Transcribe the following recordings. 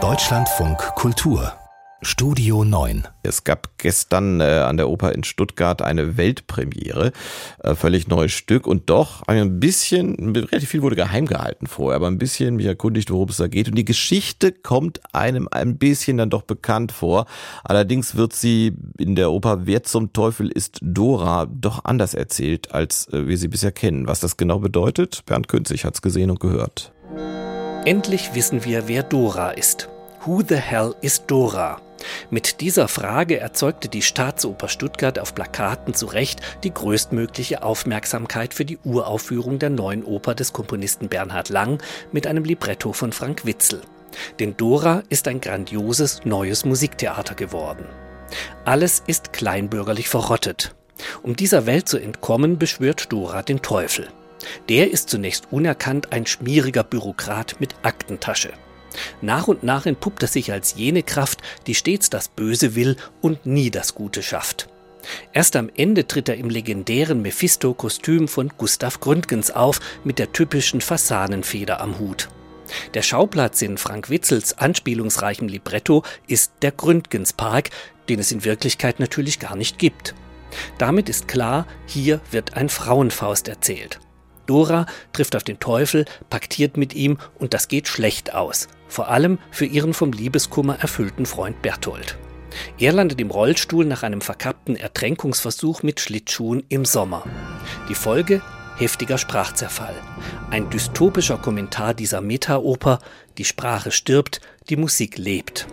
Deutschlandfunk Kultur Studio 9. Es gab gestern äh, an der Oper in Stuttgart eine Weltpremiere, äh, völlig neues Stück und doch ein bisschen, relativ viel wurde geheim gehalten vorher, aber ein bisschen mich erkundigt, worum es da geht und die Geschichte kommt einem ein bisschen dann doch bekannt vor. Allerdings wird sie in der Oper Wer zum Teufel ist Dora doch anders erzählt, als äh, wir sie bisher kennen. Was das genau bedeutet, Bernd Künzig hat es gesehen und gehört. Endlich wissen wir, wer Dora ist. Who the hell is Dora? Mit dieser Frage erzeugte die Staatsoper Stuttgart auf Plakaten zu Recht die größtmögliche Aufmerksamkeit für die Uraufführung der neuen Oper des Komponisten Bernhard Lang mit einem Libretto von Frank Witzel. Denn Dora ist ein grandioses neues Musiktheater geworden. Alles ist kleinbürgerlich verrottet. Um dieser Welt zu entkommen, beschwört Dora den Teufel. Der ist zunächst unerkannt ein schmieriger Bürokrat mit Aktentasche. Nach und nach entpuppt er sich als jene Kraft, die stets das Böse will und nie das Gute schafft. Erst am Ende tritt er im legendären Mephisto-Kostüm von Gustav Gründgens auf, mit der typischen Fasanenfeder am Hut. Der Schauplatz in Frank Witzels anspielungsreichem Libretto ist der Gründgenspark, den es in Wirklichkeit natürlich gar nicht gibt. Damit ist klar, hier wird ein Frauenfaust erzählt. Dora trifft auf den Teufel, paktiert mit ihm und das geht schlecht aus. Vor allem für ihren vom Liebeskummer erfüllten Freund Berthold. Er landet im Rollstuhl nach einem verkappten Ertränkungsversuch mit Schlittschuhen im Sommer. Die Folge? Heftiger Sprachzerfall. Ein dystopischer Kommentar dieser Metaoper. Die Sprache stirbt, die Musik lebt.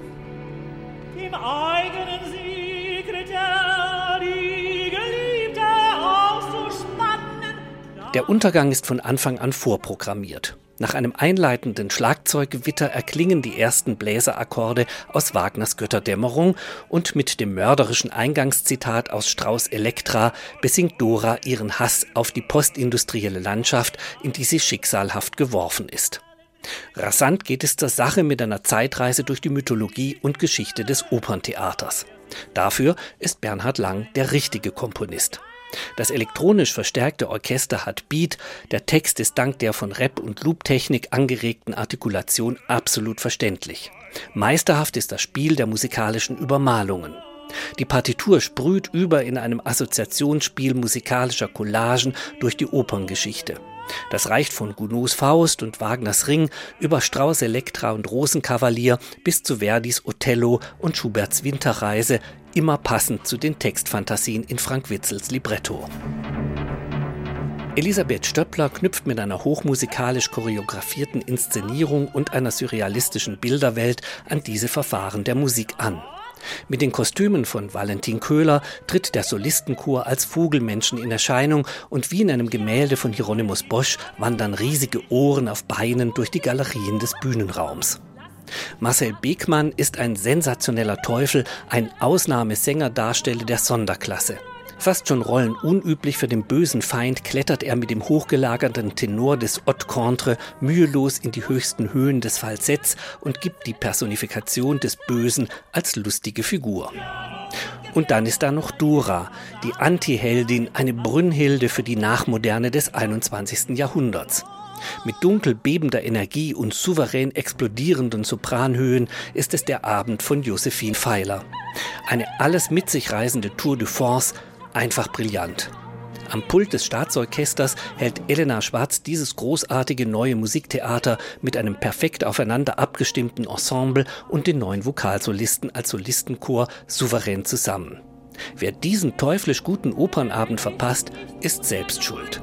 Der Untergang ist von Anfang an vorprogrammiert. Nach einem einleitenden Schlagzeuggewitter erklingen die ersten Bläserakkorde aus Wagners Götterdämmerung und mit dem mörderischen Eingangszitat aus Strauß Elektra besingt Dora ihren Hass auf die postindustrielle Landschaft, in die sie schicksalhaft geworfen ist. Rasant geht es zur Sache mit einer Zeitreise durch die Mythologie und Geschichte des Operntheaters. Dafür ist Bernhard Lang der richtige Komponist. Das elektronisch verstärkte Orchester hat Beat, der Text ist dank der von Rap- und Loop-Technik angeregten Artikulation absolut verständlich. Meisterhaft ist das Spiel der musikalischen Übermalungen. Die Partitur sprüht über in einem Assoziationsspiel musikalischer Collagen durch die Operngeschichte. Das reicht von Gounods Faust und Wagners Ring über Strauß Elektra und Rosenkavalier bis zu Verdis Othello und Schuberts Winterreise, immer passend zu den Textfantasien in Frank Witzels Libretto. Elisabeth Stöppler knüpft mit einer hochmusikalisch choreografierten Inszenierung und einer surrealistischen Bilderwelt an diese Verfahren der Musik an. Mit den Kostümen von Valentin Köhler tritt der Solistenchor als Vogelmenschen in Erscheinung und wie in einem Gemälde von Hieronymus Bosch wandern riesige Ohren auf Beinen durch die Galerien des Bühnenraums. Marcel Beckmann ist ein sensationeller Teufel, ein Ausnahmesänger-Darsteller der Sonderklasse. Fast schon rollenunüblich für den bösen Feind klettert er mit dem hochgelagerten Tenor des Haute Contre mühelos in die höchsten Höhen des Falsetts und gibt die Personifikation des Bösen als lustige Figur. Und dann ist da noch Dora, die Antiheldin, eine Brünnhilde für die Nachmoderne des 21. Jahrhunderts. Mit dunkel bebender Energie und souverän explodierenden Sopranhöhen ist es der Abend von Josephine Pfeiler. Eine alles mit sich reisende Tour de Force einfach brillant. Am Pult des Staatsorchesters hält Elena Schwarz dieses großartige neue Musiktheater mit einem perfekt aufeinander abgestimmten Ensemble und den neuen Vokalsolisten als Solistenchor souverän zusammen. Wer diesen teuflisch guten Opernabend verpasst, ist selbst schuld.